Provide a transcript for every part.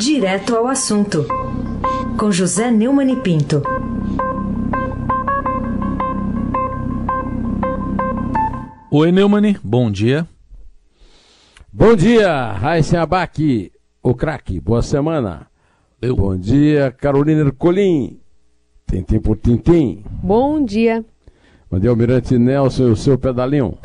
Direto ao assunto, com José Neumann e Pinto. Oi, Neumann, bom dia. Bom dia, Raíssa Abac, o craque, boa semana. Eu. Bom dia, Carolina Ercolim, Tintim por Tintim. Bom dia. Bom dia, Almirante Nelson e o seu pedalinho.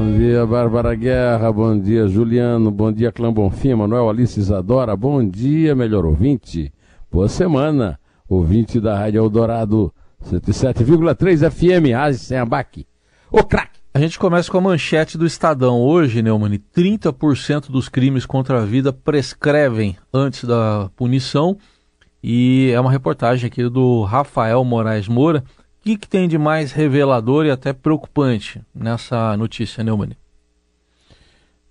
Bom dia, Bárbara Guerra. Bom dia, Juliano. Bom dia, Clã Bonfim, Manuel Alice Isadora. Bom dia, melhor ouvinte. Boa semana, ouvinte da Rádio Eldorado 107,3 FM, Aze abaque. Ô, craque! A gente começa com a manchete do Estadão. Hoje, Neumann, 30% dos crimes contra a vida prescrevem antes da punição. E é uma reportagem aqui do Rafael Moraes Moura. Que, que tem de mais revelador e até preocupante nessa notícia, Neumann?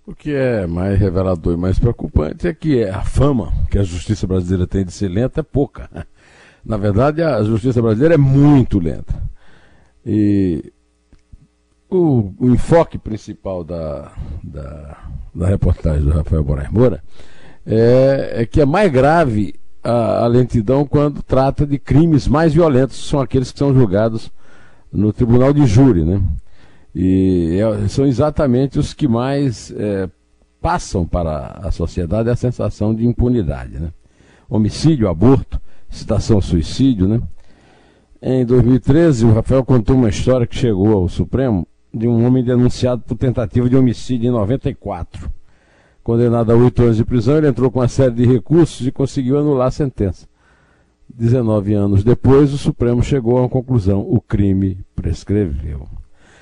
O que é mais revelador e mais preocupante é que a fama que a justiça brasileira tem de ser lenta é pouca. Na verdade, a justiça brasileira é muito lenta. E o, o enfoque principal da, da, da, reportagem do Rafael Moraes Moura é, é que é mais grave a, a, lentidão quando trata de crimes mais violentos, são aqueles que são julgados no tribunal de júri, né? E é, são exatamente os que mais é, passam para a sociedade a sensação de impunidade, né? Homicídio, aborto, citação suicídio, né? Em 2013, o Rafael contou uma história que chegou ao Supremo de um homem denunciado por tentativa de homicídio em 94. Condenado a oito anos de prisão, ele entrou com uma série de recursos e conseguiu anular a sentença. 19 anos depois, o Supremo chegou a uma conclusão: o crime prescreveu.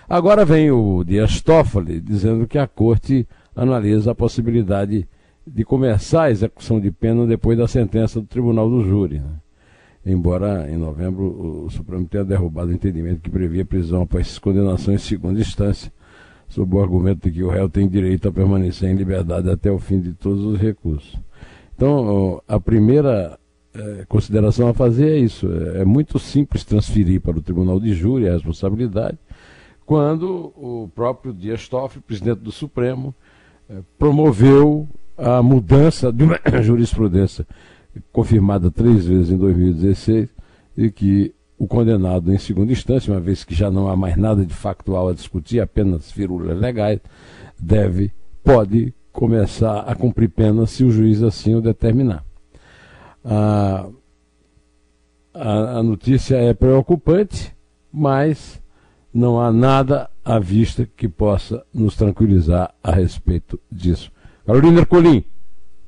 Agora vem o Dias Toffoli dizendo que a corte analisa a possibilidade de começar a execução de pena depois da sentença do Tribunal do Júri. Né? Embora em novembro o Supremo tenha derrubado o entendimento que previa prisão após condenação em segunda instância, sob o argumento de que o réu tem direito a permanecer em liberdade até o fim de todos os recursos. Então, a primeira é, consideração a fazer é isso: é, é muito simples transferir para o Tribunal de Júri a responsabilidade, quando o próprio Dias Toffoli, presidente do Supremo, é, promoveu a mudança de uma jurisprudência confirmada três vezes em 2016 e que o condenado em segunda instância, uma vez que já não há mais nada de factual a discutir, apenas firulas legais, deve, pode começar a cumprir pena se o juiz assim o determinar. A, a, a notícia é preocupante, mas não há nada à vista que possa nos tranquilizar a respeito disso. Carolina Ercolim,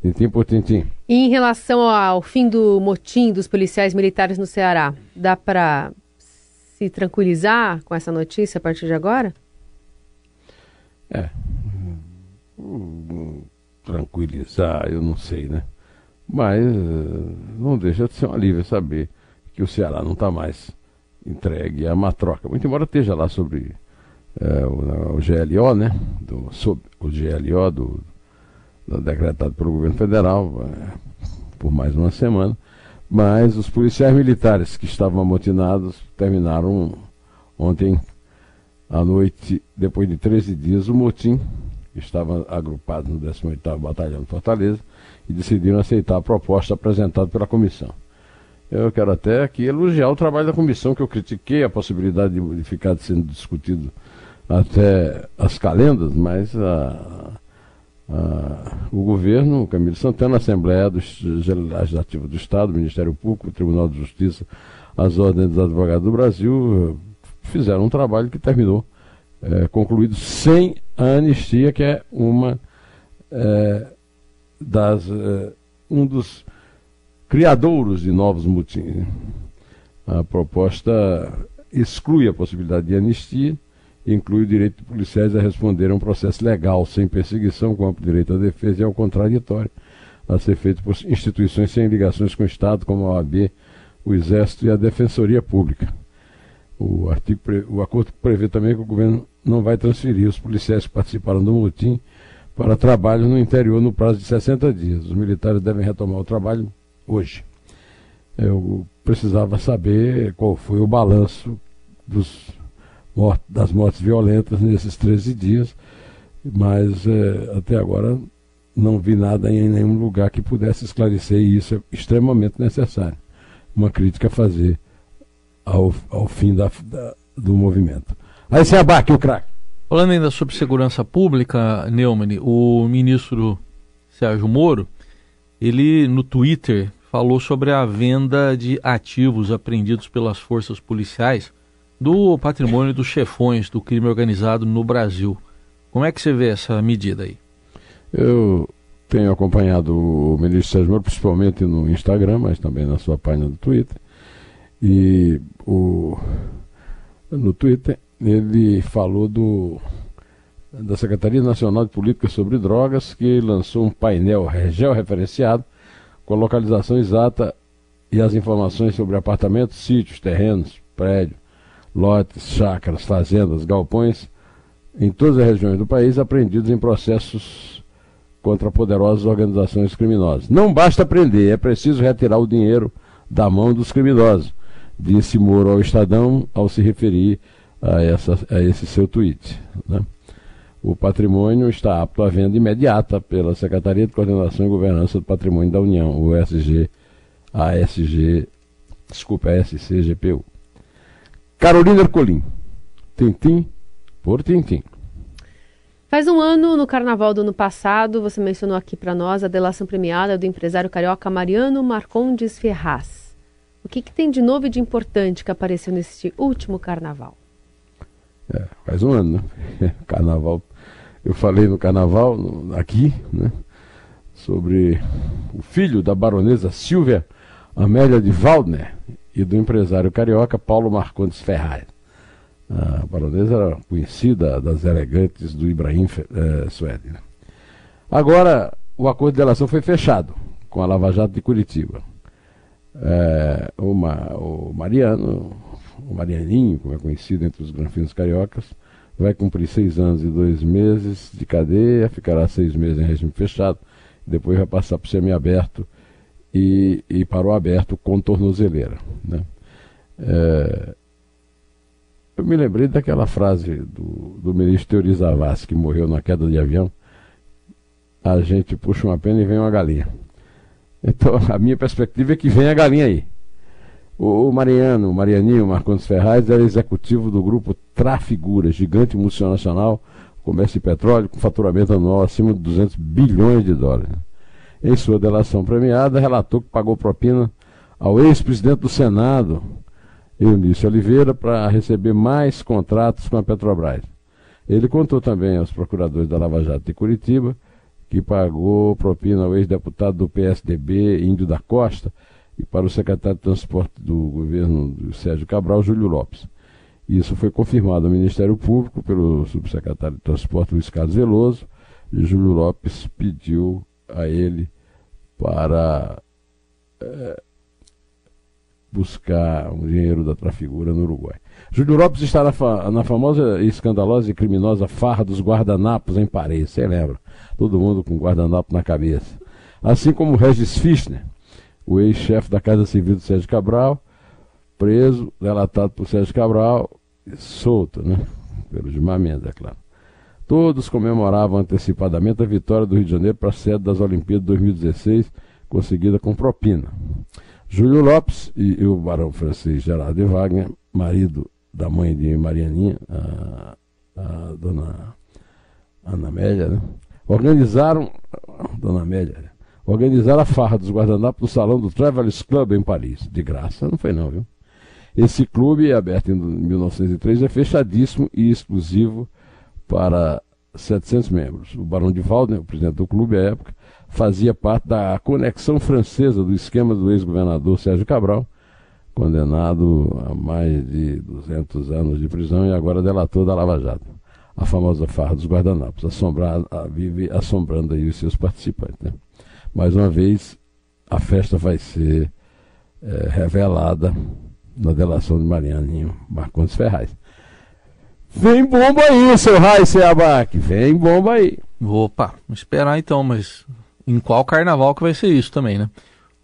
tintim por tintim. E em relação ao fim do motim dos policiais militares no Ceará, dá para se tranquilizar com essa notícia a partir de agora? É. Tranquilizar, eu não sei, né? Mas não deixa de ser um alívio saber que o Ceará não está mais entregue a uma troca. Muito embora esteja lá sobre é, o, o, GLO, né? Do, sobre o GLO do, decretado pelo governo federal é, por mais uma semana, mas os policiais militares que estavam amotinados terminaram ontem à noite, depois de 13 dias, o motim, estava agrupado no 18º Batalhão de Fortaleza, e decidiram aceitar a proposta apresentada pela comissão. Eu quero até aqui elogiar o trabalho da comissão, que eu critiquei a possibilidade de ficar sendo discutido até as calendas, mas a, ah, o governo, Camilo Santana, a Assembleia dos Legislativa do Estado, o Ministério Público, o Tribunal de Justiça, as ordens dos advogados do Brasil fizeram um trabalho que terminou é, concluído sem a anistia, que é uma é, das é, um dos criadouros de novos motins. A proposta exclui a possibilidade de anistia inclui o direito de policiais a responder a um processo legal sem perseguição, com amplo direito à defesa e ao contraditório, a ser feito por instituições sem ligações com o Estado, como a OAB, o Exército e a Defensoria Pública. O, artigo, o acordo prevê também que o governo não vai transferir os policiais que participaram do motim para trabalho no interior no prazo de 60 dias. Os militares devem retomar o trabalho hoje. Eu precisava saber qual foi o balanço dos das mortes violentas nesses 13 dias, mas é, até agora não vi nada em nenhum lugar que pudesse esclarecer e isso é extremamente necessário. Uma crítica a fazer ao, ao fim da, da, do movimento. Aí se abaque o craque. Falando ainda sobre segurança pública, Neumann, o ministro Sérgio Moro, ele no Twitter falou sobre a venda de ativos apreendidos pelas forças policiais do patrimônio dos chefões do crime organizado no Brasil. Como é que você vê essa medida aí? Eu tenho acompanhado o ministro Sérgio Moro, principalmente no Instagram, mas também na sua página do Twitter. E o, no Twitter ele falou do, da Secretaria Nacional de Política sobre Drogas, que lançou um painel georreferenciado com a localização exata e as informações sobre apartamentos, sítios, terrenos, prédios, lotes, chácaras, fazendas, galpões em todas as regiões do país apreendidos em processos contra poderosas organizações criminosas. Não basta prender, é preciso retirar o dinheiro da mão dos criminosos, disse Moro ao Estadão ao se referir a, essa, a esse seu tweet. Né? O patrimônio está apto à venda imediata pela Secretaria de Coordenação e Governança do Patrimônio da União, o SG, ASG, desculpa, SCGPU. Carolina Ercolim, Tintim por Tintim. Faz um ano, no carnaval do ano passado, você mencionou aqui para nós a delação premiada do empresário carioca Mariano Marcondes Ferraz. O que, que, tem de novo e de importante que apareceu neste último carnaval? É, faz um ano, né? Carnaval. Eu falei no carnaval, no, aqui, né? Sobre o filho da baronesa Silvia Amélia de Waldner, e do empresário carioca Paulo Marcondes Ferraz. A baronesa era conhecida das elegantes do Ibrahim eh, Suede. Né? Agora, o acordo de delação foi fechado com a Lava Jato de Curitiba. É, uma, o Mariano, o Marianinho, como é conhecido entre os granfinos cariocas, vai cumprir seis anos e dois meses de cadeia, ficará seis meses em regime fechado, depois vai passar para o semiaberto e, e para o aberto com tornozeleira. Né? É, eu me lembrei daquela frase do, do ministro Teori Zavascki, que morreu na queda de avião. A gente puxa uma pena e vem uma galinha. Então, a minha perspectiva é que vem a galinha aí. O, Mariano, o Marianinho Marcondes Ferraz, era executivo do grupo Trafigura, gigante multinacional, comércio de petróleo, com faturamento anual acima de 200 bilhões de dólares em sua delação premiada, relatou que pagou propina ao ex-presidente do Senado, Eunício Oliveira, para receber mais contratos com a Petrobras. Ele contou também aos procuradores da Lava Jato de Curitiba que pagou propina ao ex-deputado do PSDB, Índio da Costa, e para o secretário de Transporte do governo do Sérgio Cabral, Júlio Lopes. Isso foi confirmado ao Ministério Público pelo subsecretário de Transporte, Luiz Carlos Veloso, e Júlio Lopes pediu a ele para é, buscar um dinheiro da Trafigura no Uruguai. Júlio Lopes está na, fa na, famosa, escandalosa e criminosa farra dos guardanapos em Paris, você lembra? Todo mundo com guardanapo na cabeça. Assim como Regis Fischner, o ex-chefe da Casa Civil do Sérgio Cabral, preso, relatado por Sérgio Cabral, solto, né? Pelo Mendes, é claro. Todos comemoravam antecipadamente a vitória do Rio de Janeiro para a sede das Olimpíadas de 2016, conseguida com propina. Júlio Lopes e, o barão francês Gerard de Wagner, marido da mãe de Marianinha, a, a dona Ana Amélia, né? organizaram, dona Amélia, organizaram a farra dos guardanapos no salão do Travelers Club em Paris. De graça, não foi não, viu? Esse clube, aberto em 1903, é fechadíssimo e exclusivo para 700 membros. O Barão de Waldner, o presidente do clube à época, fazia parte da conexão francesa do esquema do ex-governador Sérgio Cabral, condenado a mais de 200 anos de prisão e agora delator da Lava Jato. A famosa farra dos guardanapos, assombrar, vive assombrando aí os seus participantes. Né? Mais uma vez, a festa vai ser é, revelada na delação de Marianinho Marcondes Ferraz. Vem bomba aí, seu Raíssa Abac. Vem bomba aí. Opa, vamos esperar então, mas em qual carnaval que vai ser isso também, né?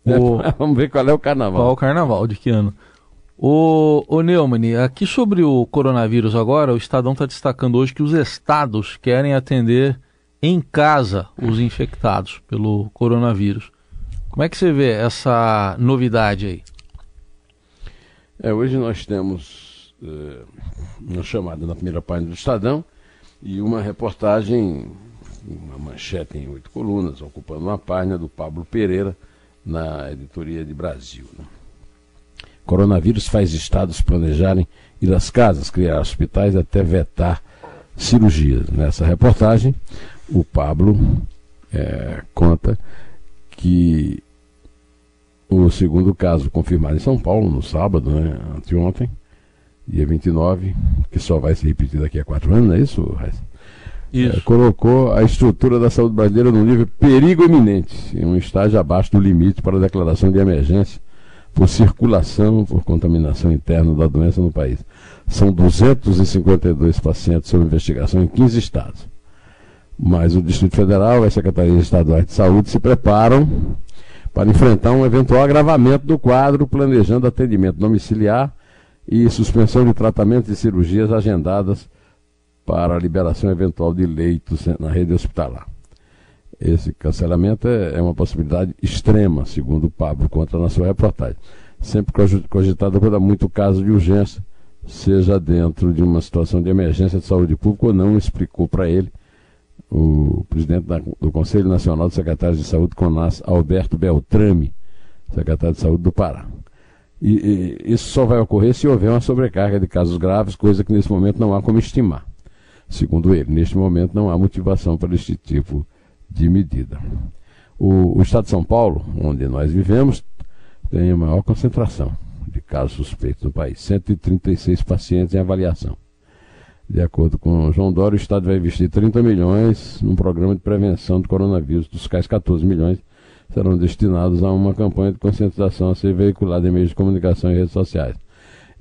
O... vamos ver qual é o carnaval. Qual é o carnaval, de que ano? O, o Neumann, aqui sobre o coronavírus agora, o Estadão está destacando hoje que os estados querem atender em casa os infectados pelo coronavírus. Como é que você vê essa novidade aí? É, hoje nós temos é, uma chamada na primeira página do Estadão e uma reportagem, uma manchete em oito colunas, ocupando uma página do Pablo Pereira na editoria de Brasil. Né? Coronavírus faz estados planejarem ir às casas, criar hospitais até vetar cirurgias. Nessa reportagem, o Pablo é, conta que o segundo caso confirmado em São Paulo, no sábado, né, anteontem, dia 29, que só vai se repetir daqui a quatro anos, não é isso, Raiz? Isso. É, colocou a estrutura da saúde brasileira no nível perigo iminente, em um estágio abaixo do limite para a declaração de emergência por circulação, por contaminação interna da doença no país. São 252 pacientes sob investigação em 15 estados. Mas o Distrito Federal e a Secretaria Estadual de Saúde se preparam para enfrentar um eventual agravamento do quadro, planejando atendimento domiciliar e suspensão de tratamento e cirurgias agendadas para a liberação eventual de leitos na rede hospitalar. Esse cancelamento é, é uma possibilidade extrema, segundo o Pablo conta na sua reportagem. Sempre cogitada quando há muito caso de urgência, seja dentro de uma situação de emergência de saúde pública ou não, explicou para ele o presidente do Conselho Nacional de Secretários de Saúde, CONAS, Alberto Beltrame, secretário de Saúde do Pará. E, e, isso só vai ocorrer se houver uma sobrecarga de casos graves, coisa que nesse momento não há como estimar. Segundo ele, neste momento não há motivação para este tipo de medida. O, o Estado de São Paulo, onde nós vivemos, tem a maior concentração de casos suspeitos no país, 136 pacientes em avaliação. De acordo com João Dória, o Estado vai investir 30 milhões num programa de prevenção do coronavírus, dos quais 14 milhões serão destinados a uma campanha de conscientização a ser veiculada em meios de comunicação e redes sociais.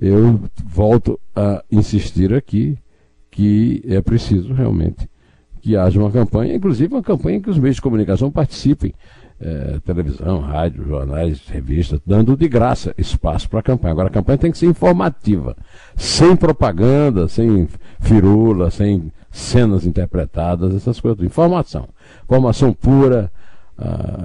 Eu volto a insistir aqui que é preciso realmente que haja uma campanha, inclusive uma campanha em que os meios de comunicação participem é, televisão, rádio, jornais, revistas, dando de graça espaço para a campanha. Agora a campanha tem que ser informativa, sem propaganda, sem firula, sem cenas interpretadas, essas coisas. Informação. Informação pura,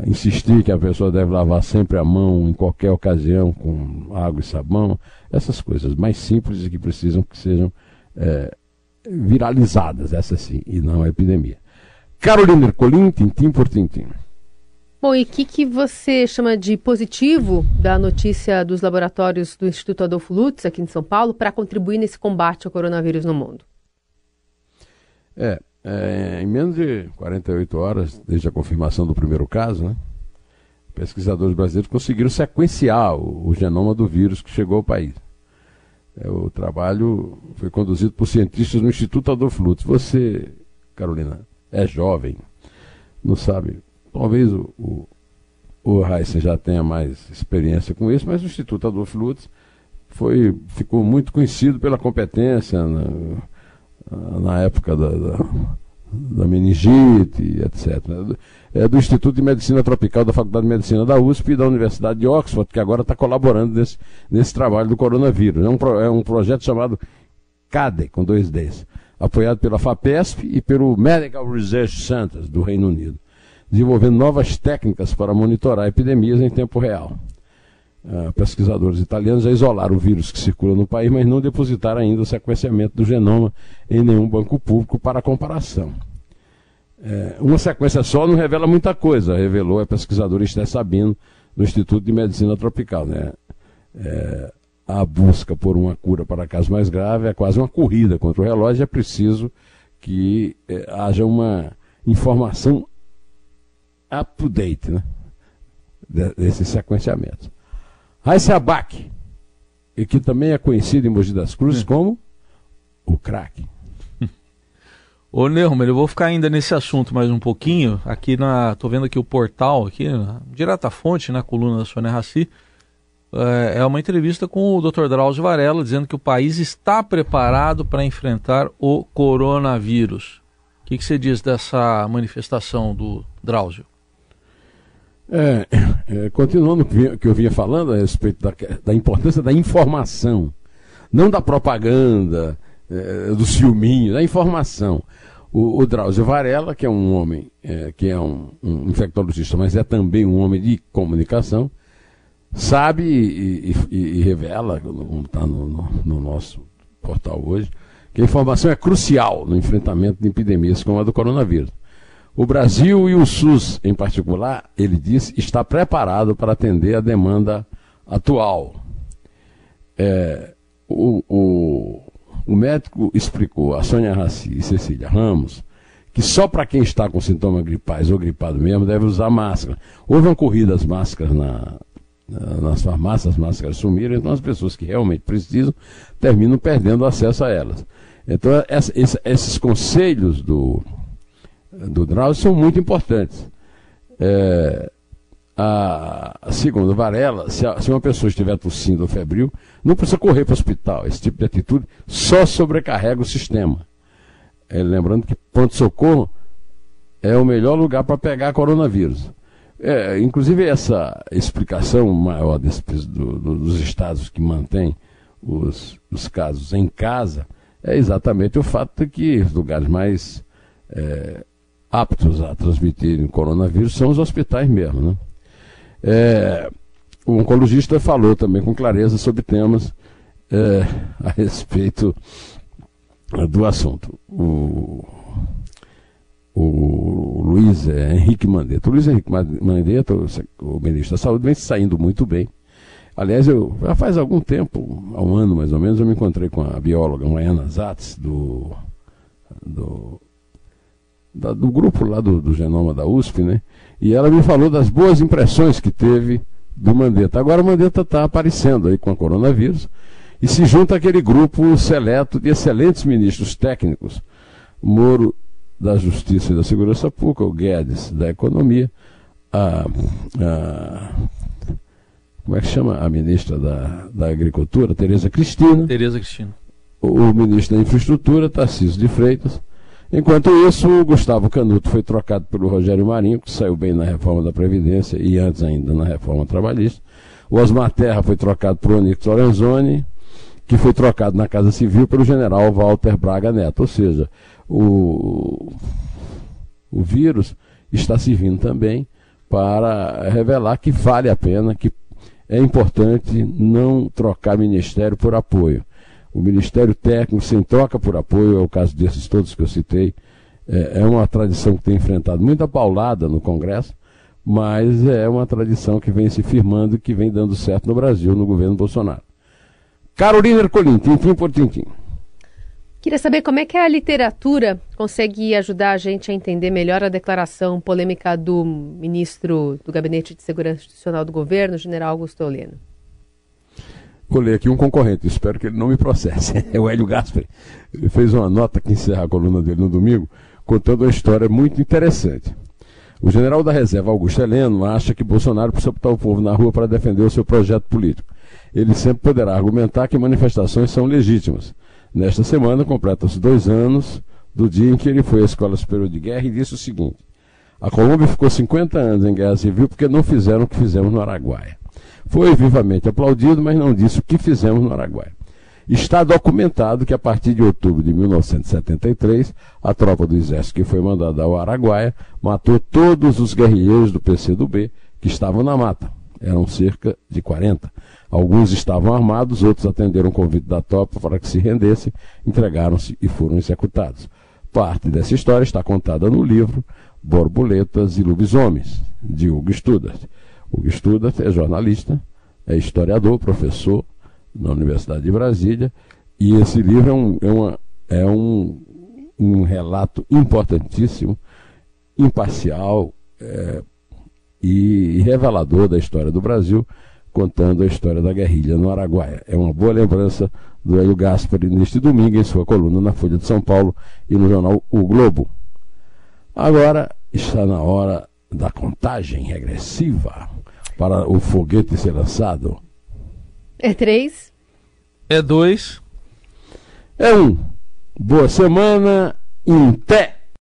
insistir que a pessoa deve lavar sempre a mão em qualquer ocasião com água e sabão, essas coisas mais simples e que precisam que sejam é, viralizadas, essa sim, e não a epidemia. Carolina Ercolim, tintim por tintim. Bom, e o que, que você chama de positivo da notícia dos laboratórios do Instituto Adolfo Lutz, aqui em São Paulo, para contribuir nesse combate ao coronavírus no mundo? É, é, em menos de 48 horas, desde a confirmação do primeiro caso, né, pesquisadores brasileiros conseguiram sequenciar o, o genoma do vírus que chegou ao país. É, o trabalho foi conduzido por cientistas no Instituto Adolfo Lutz. Você, Carolina, é jovem, não sabe Talvez o, o, o Heisen já tenha mais experiência com isso, mas o Instituto Adolfo Lutz foi, ficou muito conhecido pela competência na, na época da, da, da meningite, etc. É do Instituto de Medicina Tropical da Faculdade de Medicina da USP e da Universidade de Oxford, que agora está colaborando nesse, nesse trabalho do coronavírus. É um, é um projeto chamado CADE, com dois Ds, apoiado pela FAPESP e pelo Medical Research Centers do Reino Unido desenvolvendo novas técnicas para monitorar epidemias em tempo real. Uh, pesquisadores italianos já isolaram o vírus que circula no país, mas não depositaram ainda o sequenciamento do genoma em nenhum banco público para comparação. É, uma sequência só não revela muita coisa, revelou a pesquisadora Esther Sabino, do Instituto de Medicina Tropical. Né? É, a busca por uma cura para casos mais graves é quase uma corrida contra o relógio, é preciso que é, haja uma informação up-to-date, né? Desses sequenciamentos. Raíssa Abac, e que também é conhecido em Mogi das Cruzes é. como o craque. Ô Neumann, eu vou ficar ainda nesse assunto mais um pouquinho. Aqui na. tô vendo aqui o portal, aqui, direta fonte, na coluna da Sônia Raci. É, é uma entrevista com o Dr. Drauzio Varela dizendo que o país está preparado para enfrentar o coronavírus. O que, que você diz dessa manifestação do Drauzio? É, é, continuando o que eu vinha falando a respeito da, da importância da informação, não da propaganda, é, do ciúminho, da informação. O, o Drauzio Varela, que é um homem, é, que é um, um, infectologista, mas é também um homem de comunicação, sabe e, e, e revela, como está no, no, no nosso portal hoje, que a informação é crucial no enfrentamento de epidemias como a do coronavírus. O Brasil e o SUS, em particular, ele disse, está preparado para atender a demanda atual. É, o, o, o, médico explicou, a Sônia Raci e Cecília Ramos, que só para quem está com sintomas gripais ou gripado mesmo deve usar máscara. Houve uma corrida às máscaras na, na, nas farmácias, as máscaras sumiram, então as pessoas que realmente precisam terminam perdendo acesso a elas. Então, essa, esse, esses conselhos do, do Drauzio são muito importantes. É, a, segundo Varela, se, a, se, uma pessoa estiver tossindo ou febril, não precisa correr para o hospital. Esse tipo de atitude só sobrecarrega o sistema. É, lembrando que pronto-socorro é o melhor lugar para pegar coronavírus. É, inclusive, essa explicação maior desse, do, do, dos estados que mantêm os, os casos em casa é exatamente o fato de que os lugares mais é, aptos a transmitirem coronavírus são os hospitais mesmo. Né? É, o oncologista falou também com clareza sobre temas é, a respeito do assunto. O, o Luiz Henrique Mandetta. O Luiz Henrique Mandetta, o ministro da Saúde, vem saindo muito bem. Aliás, eu, já faz algum tempo, há um ano mais ou menos, eu me encontrei com a bióloga Maiana Zatz, do, do da, do grupo lá do, do, Genoma da USP, né? E ela me falou das boas impressões que teve do Mandetta. Agora o Mandetta está aparecendo aí com a coronavírus e se junta aquele grupo seleto de excelentes ministros técnicos. Moro da Justiça e da Segurança Pública, o Guedes da Economia, a, a como é que chama a ministra da, da Agricultura, Tereza Cristina. Tereza Cristina. O, o ministro da Infraestrutura, Tarcísio de Freitas Enquanto isso, o Gustavo Canuto foi trocado pelo Rogério Marinho, que saiu bem na reforma da Previdência e antes ainda na reforma trabalhista. O Osmar Terra foi trocado por Onix Lorenzoni, que foi trocado na Casa Civil pelo general Walter Braga Neto. Ou seja, o, o vírus está servindo também para revelar que vale a pena, que é importante não trocar ministério por apoio o Ministério Técnico sem troca por apoio, é o caso desses todos que eu citei, é, é uma tradição que tem enfrentado muita paulada no Congresso, mas é uma tradição que vem se firmando e que vem dando certo no Brasil, no governo Bolsonaro. Carolina Ercolim, tintim por tintim. Queria saber como é que a literatura consegue ajudar a gente a entender melhor a declaração polêmica do ministro do Gabinete de Segurança Institucional do Governo, general Augusto Oleno. Vou ler aqui um concorrente, espero que ele não me processe. É o Hélio Gaspari. Ele fez uma nota que encerra a coluna dele no domingo, contando uma história muito interessante. O general da reserva, Augusto Heleno, acha que Bolsonaro precisa botar o povo na rua para defender o seu projeto político. Ele sempre poderá argumentar que manifestações são legítimas. Nesta semana, completa-se dois anos do dia em que ele foi à Escola Superior de Guerra e disse o seguinte: A Colômbia ficou 50 anos em guerra civil porque não fizeram o que fizemos no Araguaia. Foi vivamente aplaudido, mas não disse o que fizemos no Araguaia. Está documentado que a partir de outubro de 1973, a tropa do exército que foi mandada ao Araguaia matou todos os guerrilheiros do PCdoB que estavam na mata. Eram cerca de 40. Alguns estavam armados, outros atenderam o convite da tropa para que se rendessem, entregaram-se e foram executados. Parte dessa história está contada no livro Borboletas e Lobisomens, de Hugo Studart. O que estuda é jornalista, é historiador, professor na Universidade de Brasília, e esse livro é um, é uma, é um, um relato importantíssimo, imparcial é, e revelador da história do Brasil, contando a história da guerrilha no Araguaia. É uma boa lembrança do Hélio Gaspari neste domingo em sua coluna na Folha de São Paulo e no jornal O Globo. Agora está na hora da contagem regressiva para o foguete ser lançado? É três. É dois. É um. Boa semana. Em pé.